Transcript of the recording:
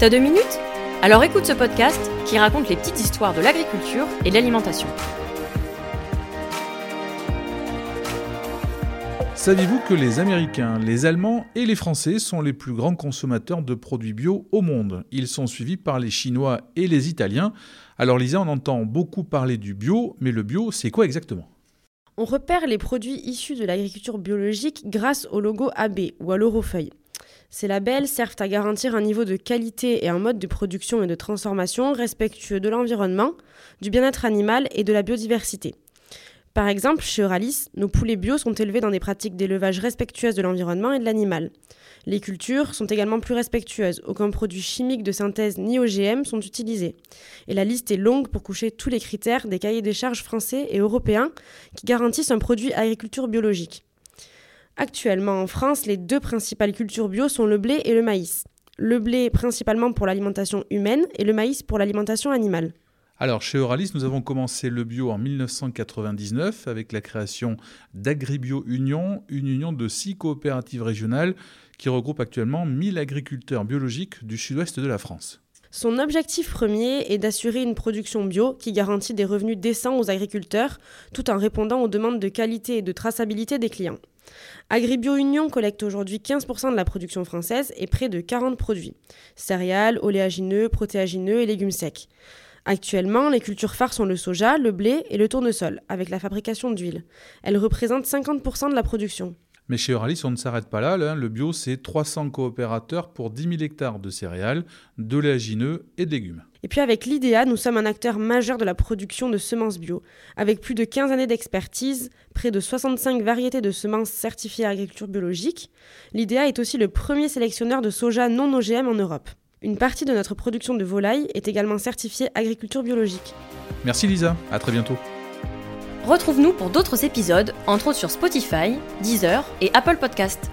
T'as deux minutes? Alors écoute ce podcast qui raconte les petites histoires de l'agriculture et de l'alimentation. Saviez-vous que les Américains, les Allemands et les Français sont les plus grands consommateurs de produits bio au monde? Ils sont suivis par les Chinois et les Italiens. Alors Lisa, on entend beaucoup parler du bio, mais le bio, c'est quoi exactement? On repère les produits issus de l'agriculture biologique grâce au logo AB ou à l'eurofeuille. Ces labels servent à garantir un niveau de qualité et un mode de production et de transformation respectueux de l'environnement, du bien-être animal et de la biodiversité. Par exemple, chez Euralis, nos poulets bio sont élevés dans des pratiques d'élevage respectueuses de l'environnement et de l'animal. Les cultures sont également plus respectueuses, aucun produit chimique de synthèse ni OGM sont utilisés. Et la liste est longue pour coucher tous les critères des cahiers des charges français et européens qui garantissent un produit agriculture biologique. Actuellement en France, les deux principales cultures bio sont le blé et le maïs. Le blé principalement pour l'alimentation humaine et le maïs pour l'alimentation animale. Alors, chez Euralis, nous avons commencé le bio en 1999 avec la création d'Agribio Union, une union de six coopératives régionales qui regroupe actuellement 1000 agriculteurs biologiques du sud-ouest de la France. Son objectif premier est d'assurer une production bio qui garantit des revenus décents aux agriculteurs tout en répondant aux demandes de qualité et de traçabilité des clients. Agribio Union collecte aujourd'hui 15% de la production française et près de 40 produits céréales, oléagineux, protéagineux et légumes secs. Actuellement, les cultures phares sont le soja, le blé et le tournesol, avec la fabrication d'huile. Elles représentent 50% de la production. Mais chez Euralis, on ne s'arrête pas là. Le bio, c'est 300 coopérateurs pour 10 000 hectares de céréales, d'oléagineux et de légumes. Et puis avec l'IDEA, nous sommes un acteur majeur de la production de semences bio. Avec plus de 15 années d'expertise, près de 65 variétés de semences certifiées agriculture biologique, l'IDEA est aussi le premier sélectionneur de soja non OGM en Europe. Une partie de notre production de volailles est également certifiée agriculture biologique. Merci Lisa, à très bientôt. Retrouve-nous pour d'autres épisodes, entre autres sur Spotify, Deezer et Apple Podcast.